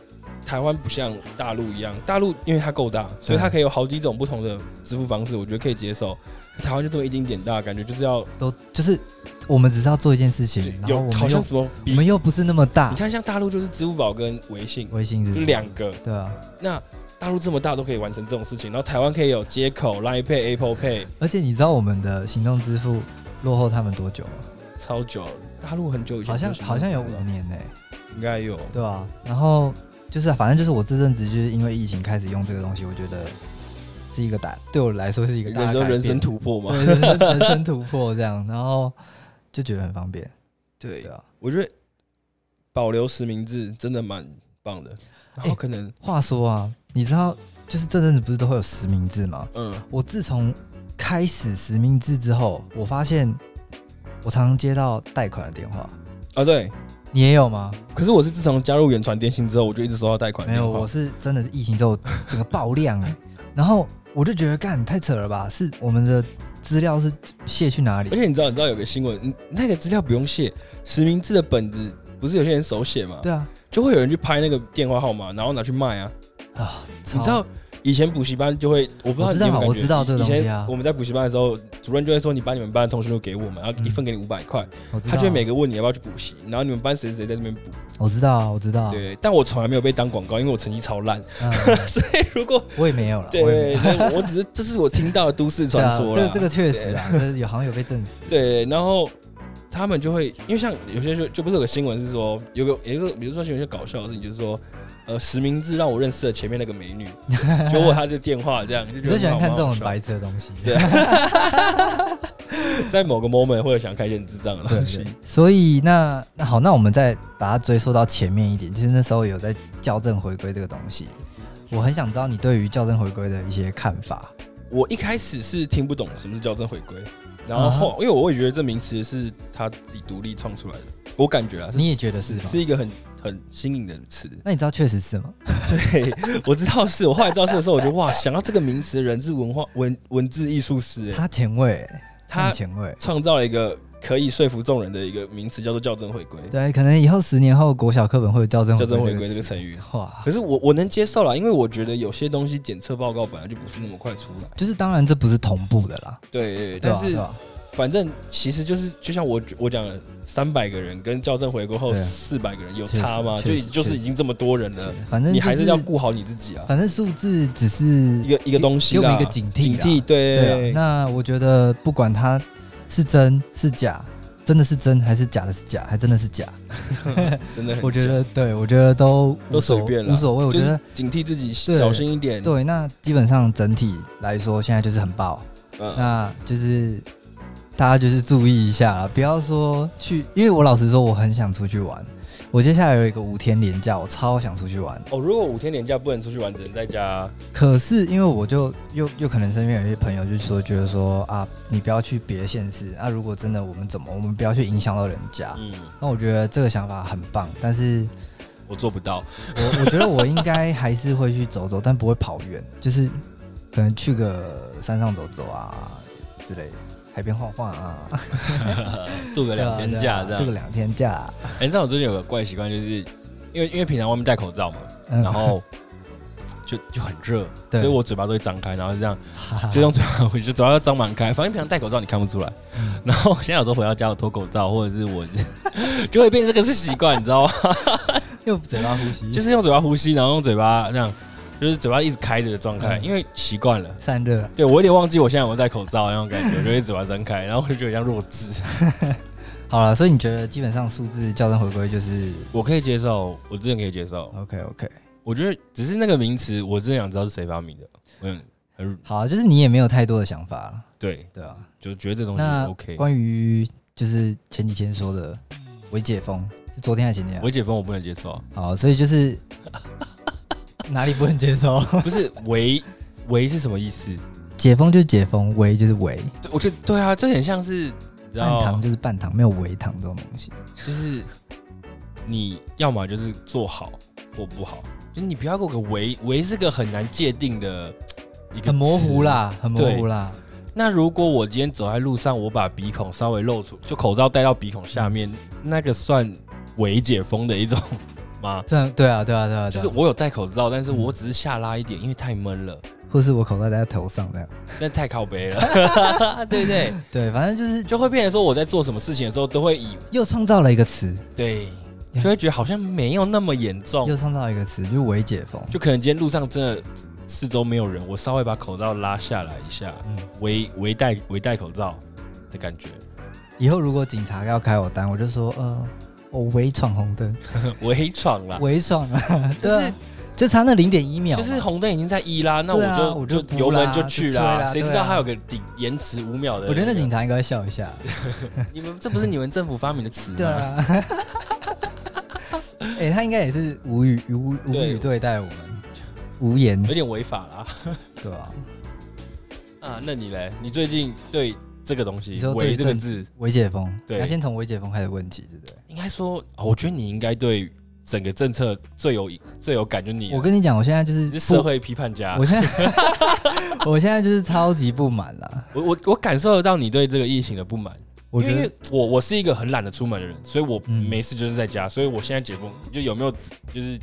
台湾不像大陆一样，大陆因为它够大，所以它可以有好几种不同的支付方式，我觉得可以接受。台湾就这么一丁点大，感觉就是要都就是我们只是要做一件事情，然后我们好像怎么我们又不是那么大。你看，像大陆就是支付宝跟微信，微信是就两个，对啊。那大陆这么大都可以完成这种事情，然后台湾可以有接口，Line Pay、Apple Pay，而且你知道我们的行动支付落后他们多久吗？超久，大陆很久以前，好像好像有五年呢、欸，应该有，对啊。然后。就是，反正就是我这阵子就是因为疫情开始用这个东西，我觉得是一个大，对我来说是一个大人生突破嘛，对，人生人生突破这样，然后就觉得很方便。对啊，我觉得保留实名制真的蛮棒的。然后可能、欸、话说啊，你知道，就是这阵子不是都会有实名制吗？嗯，我自从开始实名制之后，我发现我常常接到贷款的电话啊，对。你也有吗？可是我是自从加入远传电信之后，我就一直收到贷款。没有，我是真的是疫情之后整个爆量哎，然后我就觉得干太扯了吧？是我们的资料是卸去哪里？而且你知道，你知道有个新闻，那个资料不用卸，实名制的本子不是有些人手写吗？对啊，就会有人去拍那个电话号码，然后拿去卖啊啊！你知道？以前补习班就会，我不知道你有有感觉，我知道这个东西啊。我们在补习班的时候，主任就会说：“你把你们班的同学都给我们，然后一份给你五百块。”他就会每个问你要不要去补习，然后你们班谁谁在那边补。我知道啊，我知道。对，但我从来没有被当广告，因为我成绩超烂，所以如果我也没有了。对，我只是这是我听到的都市传说。这个这个确实啊，这有好像有被证实。对，然后他们就会，因为像有些就就不是有个新闻是说，有个有一个，比如说有些搞笑的事情，就是说。呃，实名制让我认识了前面那个美女，就问她的电话，这样。我喜欢看这种白痴的东西。对，在某个 moment 会想开一点智障的东西。所以那那好，那我们再把它追溯到前面一点，就是那时候有在校正回归这个东西，我很想知道你对于校正回归的一些看法。我一开始是听不懂什么是校正回归，然后后、uh huh. 因为我也觉得这名词是他自己独立创出来的，我感觉啊，你也觉得是吗？是一个很。很新颖的词，那你知道确实是吗？对，我知道是。我后来知道是的时候，我就哇，想到这个名词的人是文化文文字艺术师，他前卫，他前卫，创造了一个可以说服众人的一个名词，叫做校正回归。对，可能以后十年后国小课本会有校正校正回归这个成语。哇，可是我我能接受啦，因为我觉得有些东西检测报告本来就不是那么快出来，就是当然这不是同步的啦。对，对，但是。反正其实就是，就像我我讲的，三百个人跟校正回归后四百个人有差吗？就就是已经这么多人了，反正你还是要顾好你自己啊。反正数字只是一个一个东西，给我们一个警惕。警惕，对对。那我觉得不管它是真是假，真的是真还是假的是假，还真的是假，真的。我觉得对，我觉得都都随便了，无所谓。我觉得警惕自己，小心一点。对，那基本上整体来说，现在就是很爆，那就是。大家就是注意一下啦，不要说去，因为我老实说，我很想出去玩。我接下来有一个五天连假，我超想出去玩。哦，如果五天连假不能出去玩，只能在家。可是因为我就又又可能身边有一些朋友就说，觉得说啊，你不要去别的县市啊。如果真的我们怎么，我们不要去影响到人家。嗯，那我觉得这个想法很棒，但是我做不到。我我觉得我应该还是会去走走，但不会跑远，就是可能去个山上走走啊之类的。海边晃晃啊，度个两天假这样，度个两天假。哎，你知道我最近有个怪习惯，就是因为因为平常外面戴口罩嘛，然后就就很热，所以我嘴巴都会张开，然后这样就用嘴巴，我就嘴巴要张满开。反正平常戴口罩你看不出来，然后现在有时候回到家我脱口罩，或者是我就会变成这个是习惯，你知道吗？用嘴巴呼吸，就是用嘴巴呼吸，然后用嘴巴这样。就是嘴巴一直开着的状态，嗯、因为习惯了散热。对，我有点忘记我现在有没有戴口罩那种感觉，我就会嘴巴张开，然后我就觉得像弱智。好了，所以你觉得基本上数字校正回归就是我可以接受，我真的可以接受。OK OK，我觉得只是那个名词，我真的想知道是谁发明的。嗯，很好啊，就是你也没有太多的想法。对对啊，就觉得这东西 OK。关于就是前几天说的微解封，是昨天还是前天？微解封我不能接受。好，所以就是 哪里不能接受？不是围围是什么意思？解封就是解封，围就是围。对，我觉得对啊，这很像是半糖就是半糖，没有围糖这种东西。就是你要么就是做好或不好，就你不要给我个围围是个很难界定的一个很模糊啦，很模糊啦。那如果我今天走在路上，我把鼻孔稍微露出，就口罩戴到鼻孔下面，那个算微解封的一种吗？这样对啊，对啊，对啊，就是我有戴口罩，但是我只是下拉一点，因为太闷了，或是我口罩戴在头上这样，那太靠背了，对不对？对，反正就是就会变成说我在做什么事情的时候，都会以又创造了一个词，对，就会觉得好像没有那么严重，又创造了一个词，就是微解封，就可能今天路上真的。四周没有人，我稍微把口罩拉下来一下，嗯，微微戴微戴口罩的感觉。以后如果警察要开我单，我就说，呃，我微闯红灯，微闯了，微闯了，就是就差那零点一秒，就是红灯已经在一啦，那我就我就油门就去啦，谁知道还有个顶延迟五秒的？我觉得那警察应该笑一下，你们这不是你们政府发明的词吗？对啊，哎，他应该也是无语无无语对待我们。无言，有点违法啦。对啊，啊，那你嘞？你最近对这个东西“微”这个字，微解封，对，要先从微解封开始问起，对不对？应该说，我觉得你应该对整个政策最有最有感，觉你。我跟你讲，我现在就是社会批判家。我现在，我现在就是超级不满了。我我我感受得到你对这个疫情的不满。我觉得我我是一个很懒得出门的人，所以我没事就是在家。所以我现在解封，就有没有就是。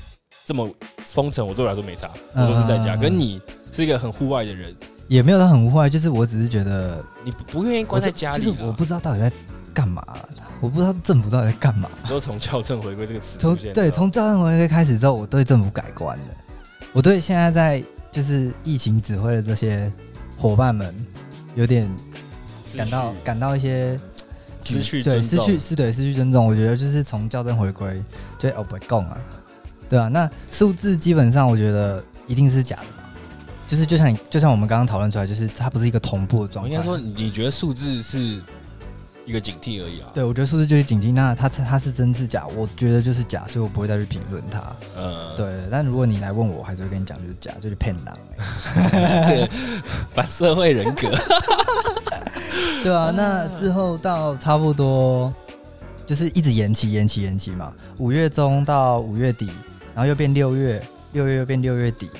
这么封城，我对我来说没差，我都是在家。跟、嗯、你是一个很户外的人，也没有到很户外，就是我只是觉得你不不愿意关在家里，就是我不知道到底在干嘛，我不知道政府到底在干嘛。都从校正回归这个词，从对从校正回归开始之后，我对政府改观了。我对现在在就是疫情指挥的这些伙伴们，有点感到感到一些失去对失去是对失去尊重。我觉得就是从校正回归，就哦不共啊。对啊，那数字基本上我觉得一定是假的嘛，就是就像你就像我们刚刚讨论出来，就是它不是一个同步的状态。应该说，你觉得数字是一个警惕而已啊？对，我觉得数字就是警惕。那它它是真是假？我觉得就是假，所以我不会再去评论它。嗯，对。但如果你来问我，我还是会跟你讲，就是假，就是骗人。这反社会人格。对啊，那之后到差不多就是一直延期、延期、延期嘛，五月中到五月底。然后又变六月，六月又变六月底，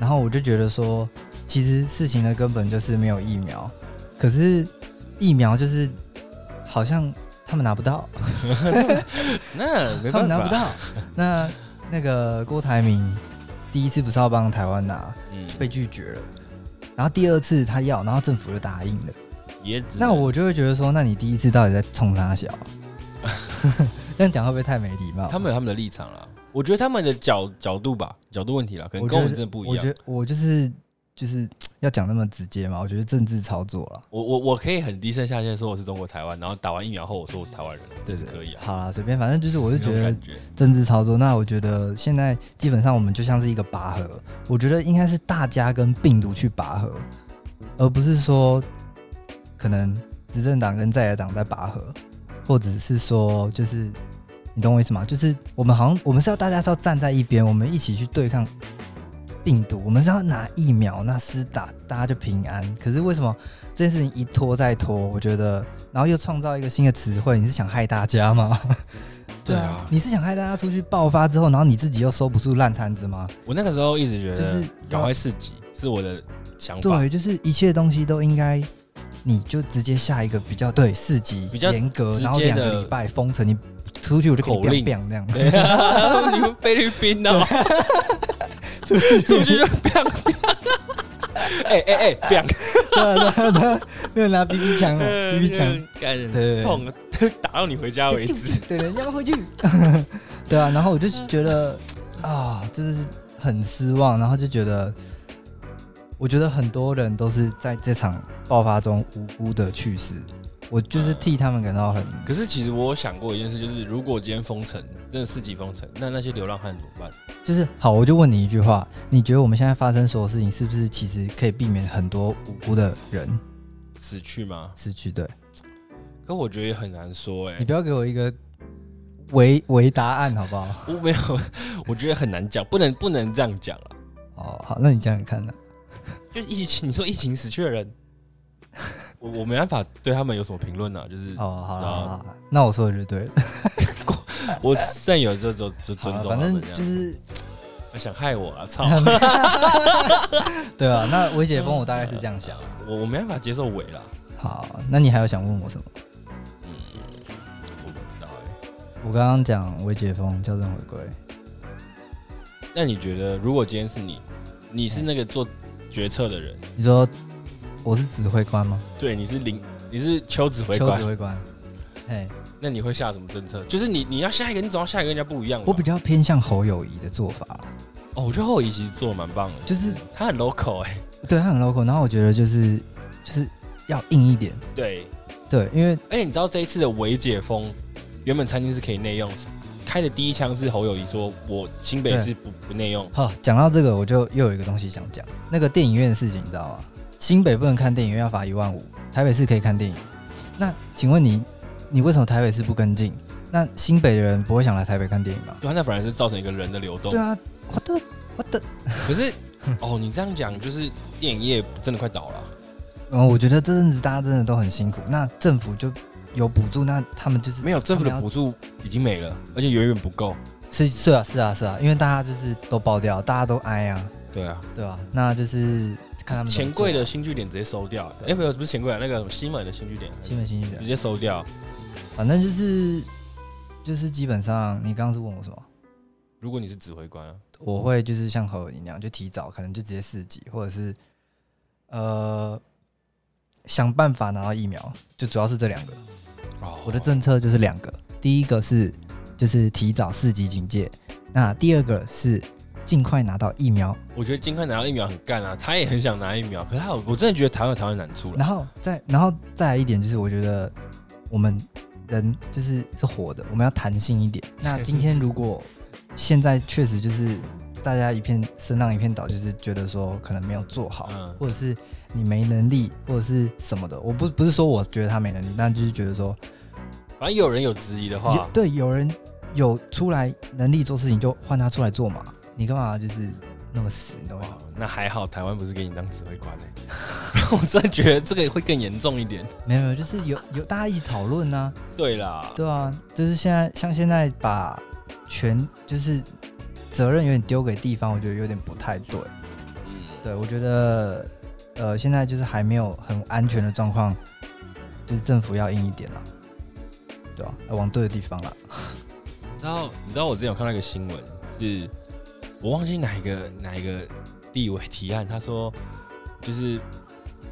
然后我就觉得说，其实事情的根本就是没有疫苗，可是疫苗就是好像他们拿不到，那没办法，他们拿不到。那那个郭台铭第一次不是要帮台湾拿，就被拒绝了，然后第二次他要，然后政府就答应了，也那我就会觉得说，那你第一次到底在冲他小？这样讲会不会太没礼貌？他们有他们的立场了。我觉得他们的角角度吧，角度问题啦，可能跟我们真的不一样。我觉得我就是就是要讲那么直接嘛，我觉得政治操作了。我我我可以很低声下气说我是中国台湾，然后打完疫苗后我说我是台湾人，这是可以啊。好啦，随便，反正就是我是觉得政治操作。那我觉得现在基本上我们就像是一个拔河，我觉得应该是大家跟病毒去拔河，而不是说可能执政党跟在野党在拔河，或者是说就是。你懂我意思吗？就是我们好像我们是要大家是要站在一边，我们一起去对抗病毒。我们是要拿疫苗，那施打大家就平安。可是为什么这件事情一拖再拖？我觉得，然后又创造一个新的词汇，你是想害大家吗？对啊，你是想害大家出去爆发之后，然后你自己又收不住烂摊子吗？我那个时候一直觉得，就是赶快四级是我的想法。对，就是一切东西都应该，你就直接下一个比较对四级比较严格，然后两个礼拜封城你。出去我就口令。这样，对。啊，你们菲律宾哦，出 去出去就砰砰，哎哎哎，变，对对对，没有拿 BB 枪哦，BB 枪，感人，痛，打到你回家为止，对，人家回去，对啊，然后我就觉得啊，真的是很失望，然后就觉得，我觉得很多人都是在这场爆发中无辜的去世，我就是替他们感到很。可是其实我有想过一件事，就是如果今天封城，真的四级封城，那那些流浪汉怎么办？就是好，我就问你一句话，你觉得我们现在发生所有事情，是不是其实可以避免很多无辜的人死去吗？死去，对。可我觉得也很难说，哎，你不要给我一个为为答案好不好？我 没有，我觉得很难讲，不能不能这样讲啊。哦，好，那你讲讲看呢？就疫情，你说疫情死去的人，我我没办法对他们有什么评论啊。就是哦，好了好了，那我说的就对了。我现在有这种就尊重，反正就是想害我啊！操！对啊，那韦解封我大概是这样想，我我没办法接受伪啦。好，那你还有想问我什么？嗯，我不知道哎。我刚刚讲微解封，校正回归。那你觉得，如果今天是你，你是那个做决策的人，你说我是指挥官吗？对，你是领，你是邱指挥官。邱指挥官。哎。那你会下什么政策？就是你你要下一个，你总要下一个跟人家不一样。我比较偏向侯友谊的做法。哦，我觉得侯友谊其实做的蛮棒的，就是他很 local 哎、欸，对他很 local。然后我觉得就是就是要硬一点。对对，因为而且你知道这一次的微解封，原本餐厅是可以内用，开的第一枪是侯友谊说，我新北是不不内用。好，讲到这个，我就又有一个东西想讲，那个电影院的事情，你知道吗？新北不能看电影院要罚一万五，台北市可以看电影。那请问你？你为什么台北市不跟进？那新北的人不会想来台北看电影吗？对啊，那反而是造成一个人的流动。对啊，我的我的。可是哦，你这样讲就是电影业真的快倒了。嗯，我觉得这阵子大家真的都很辛苦。那政府就有补助，那他们就是没有政府的补助已经没了，而且远远不够。是是啊是啊是啊，因为大家就是都爆掉，大家都挨啊。对啊对啊，那就是看他们钱柜的新据点直接收掉。哎，没有，不是钱柜啊，那个西门的新据点，西门新据点直接收掉。反正就是，就是基本上，你刚刚是问我什么？如果你是指挥官啊，我会就是像何文一样，就提早，可能就直接四级，或者是呃想办法拿到疫苗，就主要是这两个。哦，我的政策就是两个，第一个是就是提早四级警戒，那第二个是尽快拿到疫苗。我觉得尽快拿到疫苗很干啊，他也很想拿疫苗，可是他有，我真的觉得台湾有台湾难处了。然后再然后再来一点就是，我觉得我们。人就是是活的，我们要弹性一点。那今天如果现在确实就是大家一片声浪一片倒，就是觉得说可能没有做好，嗯、或者是你没能力，或者是什么的。我不不是说我觉得他没能力，但就是觉得说，反正有人有质疑的话，对，有人有出来能力做事情，就换他出来做嘛。你干嘛就是？那么死，你懂吗？那还好，台湾不是给你当指挥官呢。我真的觉得这个会更严重一点。没有没有，就是有有大家一起讨论呢。对啦，对啊，就是现在像现在把权就是责任有点丢给地方，我觉得有点不太对。嗯，对，我觉得呃现在就是还没有很安全的状况，就是政府要硬一点了，对啊？要往对的地方了。你知道你知道我之前有看到一个新闻是。我忘记哪一个哪一个立委提案，他说就是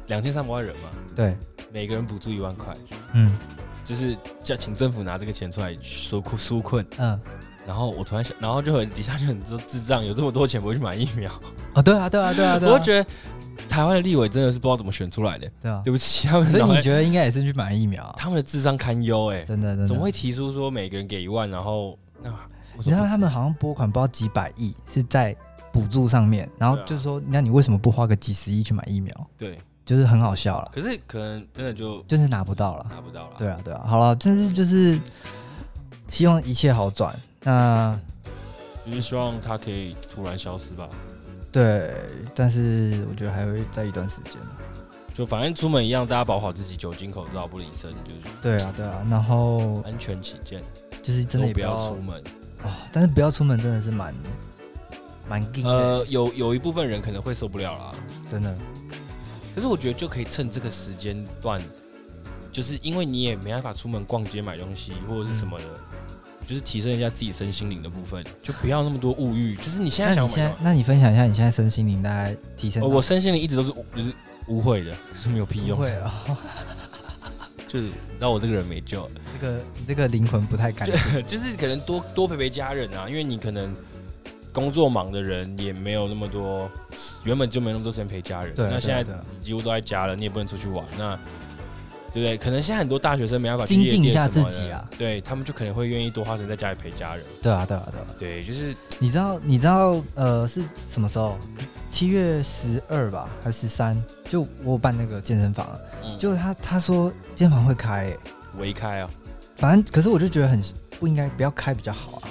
两千三百万人嘛，对，每个人补助一万块，嗯，就是叫请政府拿这个钱出来纾困纾困，嗯，然后我突然想，然后就很底下就很多智障，有这么多钱不会去买疫苗。啊？对啊，对啊，对啊，对啊，我觉得台湾的立委真的是不知道怎么选出来的，对啊，对不起他们，所以你觉得应该也是去买疫苗啊？他们的智商堪忧哎，真的，真的，怎么会提出说每个人给一万，然后那？你知道他们好像拨款不知道几百亿是在补助上面，然后就是说，那你为什么不花个几十亿去买疫苗？对，就是很好笑了。可是可能真的就就是拿不到了，拿不到了。对啊，对啊。好了，就是就是希望一切好转。那就是希望它可以突然消失吧。对，但是我觉得还会在一段时间。就反正出门一样，大家保护好自己，酒精口罩不离身，就是对啊，对啊。然后安全起见，就是真的也不要出门。哦，但是不要出门真的是蛮蛮。呃，有有一部分人可能会受不了啦，真的。可是我觉得就可以趁这个时间段，就是因为你也没办法出门逛街买东西或者是什么的，嗯、就是提升一下自己身心灵的部分，就不要那么多物欲。就是你现在想买，那你，那你分享一下你现在身心灵大概提升、哦？我身心灵一直都是就是污秽的，是没有屁用。会啊。就是让我这个人没救了，这个你这个灵魂不太干净，就 是可能多多陪陪家人啊，因为你可能工作忙的人也没有那么多，原本就没那么多时间陪家人。对，那现在几乎都在家了，你也不能出去玩，那对不对？可能现在很多大学生没办法精进一下自己啊，对他们就可能会愿意多花时间在家里陪家人。对啊，对啊，对啊，对，就是你知道，你知道，呃，是什么时候？七月十二吧，还是十三？就我办那个健身房，嗯、就他他说健身房会开、欸，微开啊。反正可是我就觉得很不应该，不要开比较好啊。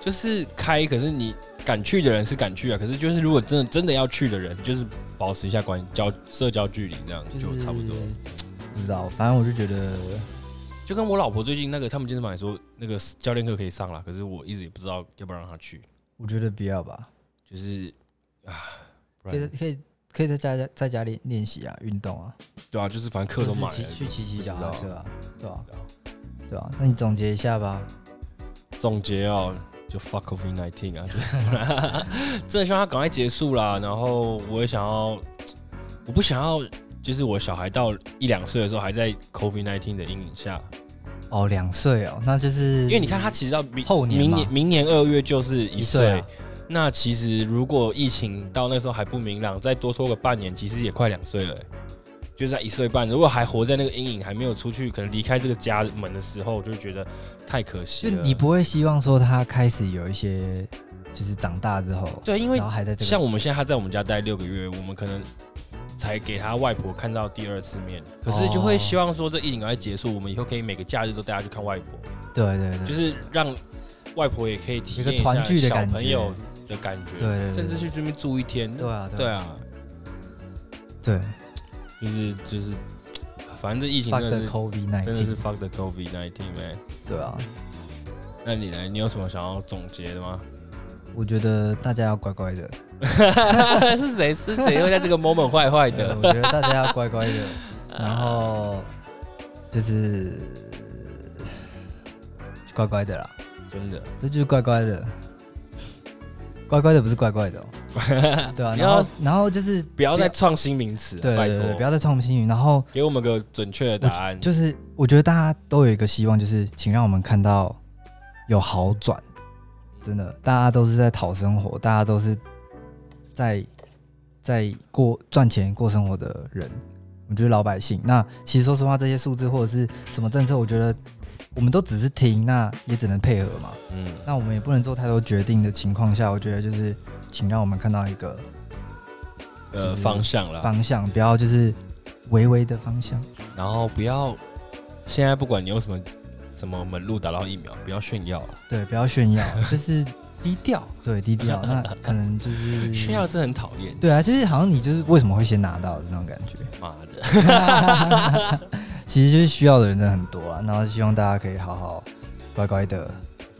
就是开，可是你敢去的人是敢去啊。可是就是如果真的真的要去的人，就是保持一下关交社交距离，这样就差不多。不知道，反正我就觉得，就跟我老婆最近那个他们健身房也说那个教练课可以上了，可是我一直也不知道要不要让她去。我觉得不要吧，就是。啊，可以可以可以在家在家练练习啊，运动啊，对啊，就是反正课都买了，去骑骑脚踏车啊，对吧？对啊，那你总结一下吧。总结哦，就 fuck COVID nineteen 啊，真的希望它赶快结束啦。然后我也想要，我不想要，就是我小孩到一两岁的时候还在 COVID nineteen 的阴影下。哦，两岁哦，那就是因为你看他其实到明后年明年明年二月就是一岁。那其实，如果疫情到那时候还不明朗，再多拖个半年，其实也快两岁了，就在一岁半。如果还活在那个阴影，还没有出去，可能离开这个家门的时候，我就觉得太可惜了。就你不会希望说他开始有一些，就是长大之后，对，因为还在这像我们现在他在我们家待六个月，我们可能才给他外婆看到第二次面，可是就会希望说这疫情赶快结束，我们以后可以每个假日都带他去看外婆。对对对，就是让外婆也可以体验一下小朋友。的感觉，对，甚至去这边住一天，对啊，对啊，对，就是就是，反正这疫情真的是 COVID-19，真的是 fuck the COVID nineteen man，对啊，那你呢？你有什么想要总结的吗？我觉得大家要乖乖的，是谁是谁会在这个 moment 坏坏的？我觉得大家要乖乖的，然后就是乖乖的啦，真的，这就是乖乖的。乖乖的不是乖乖的，哦，对啊，然后然后就是不要再创新名词，对对对，不要再创新名词，然后给我们个准确的答案。就是我觉得大家都有一个希望，就是请让我们看到有好转。真的，大家都是在讨生活，大家都是在在过赚钱过生活的人。我觉得老百姓，那其实说实话，这些数字或者是什么政策，我觉得。我们都只是听，那也只能配合嘛。嗯，那我们也不能做太多决定的情况下，我觉得就是，请让我们看到一个呃方向了。方向不要就是微微的方向，然后不要现在不管你用什么什么门路打到疫苗，不要炫耀了。对，不要炫耀，就是低调。对，低调。那可能就是炫耀，真的很讨厌。对啊，就是好像你就是为什么会先拿到的那种感觉。妈的。其实就是需要的人真的很多啊，然后希望大家可以好好乖乖的，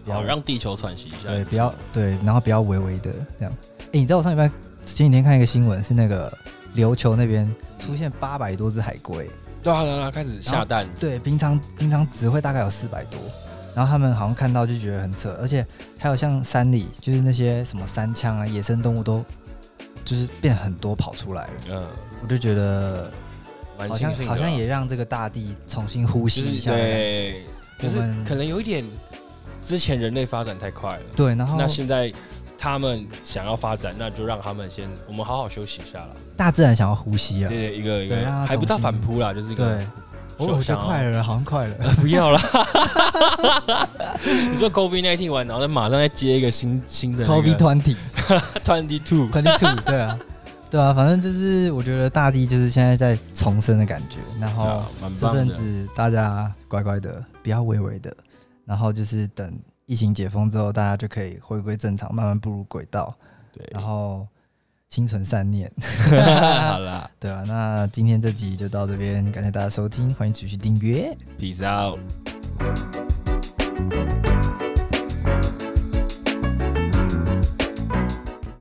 不要让地球喘息一下。对，不要对，然后不要微微的这样。哎，你知道我上礼拜前几天看一个新闻，是那个琉球那边出现八百多只海龟，对啊，对啊，开始下蛋。对，平常平常只会大概有四百多，然后他们好像看到就觉得很扯，而且还有像山里就是那些什么山羌啊、野生动物都就是变很多跑出来了。嗯，我就觉得。好像好像也让这个大地重新呼吸一下，对，就是可能有一点，之前人类发展太快了，对，然后那现在他们想要发展，那就让他们先，我们好好休息一下了。大自然想要呼吸啊，对，一个一个还不到反扑啦，就是一个，对，我觉得快了，好像快了，不要了。你说 COVID-19 完，然后再马上再接一个新新的 COVID-20，twenty two，twenty two，对啊。对啊，反正就是我觉得大地就是现在在重生的感觉，然后这阵子大家乖乖的，不要微微的，然后就是等疫情解封之后，大家就可以回归正常，慢慢步入轨道。对，然后心存善念。好啦，对啊，那今天这集就到这边，感谢大家收听，欢迎继续订阅，Peace out。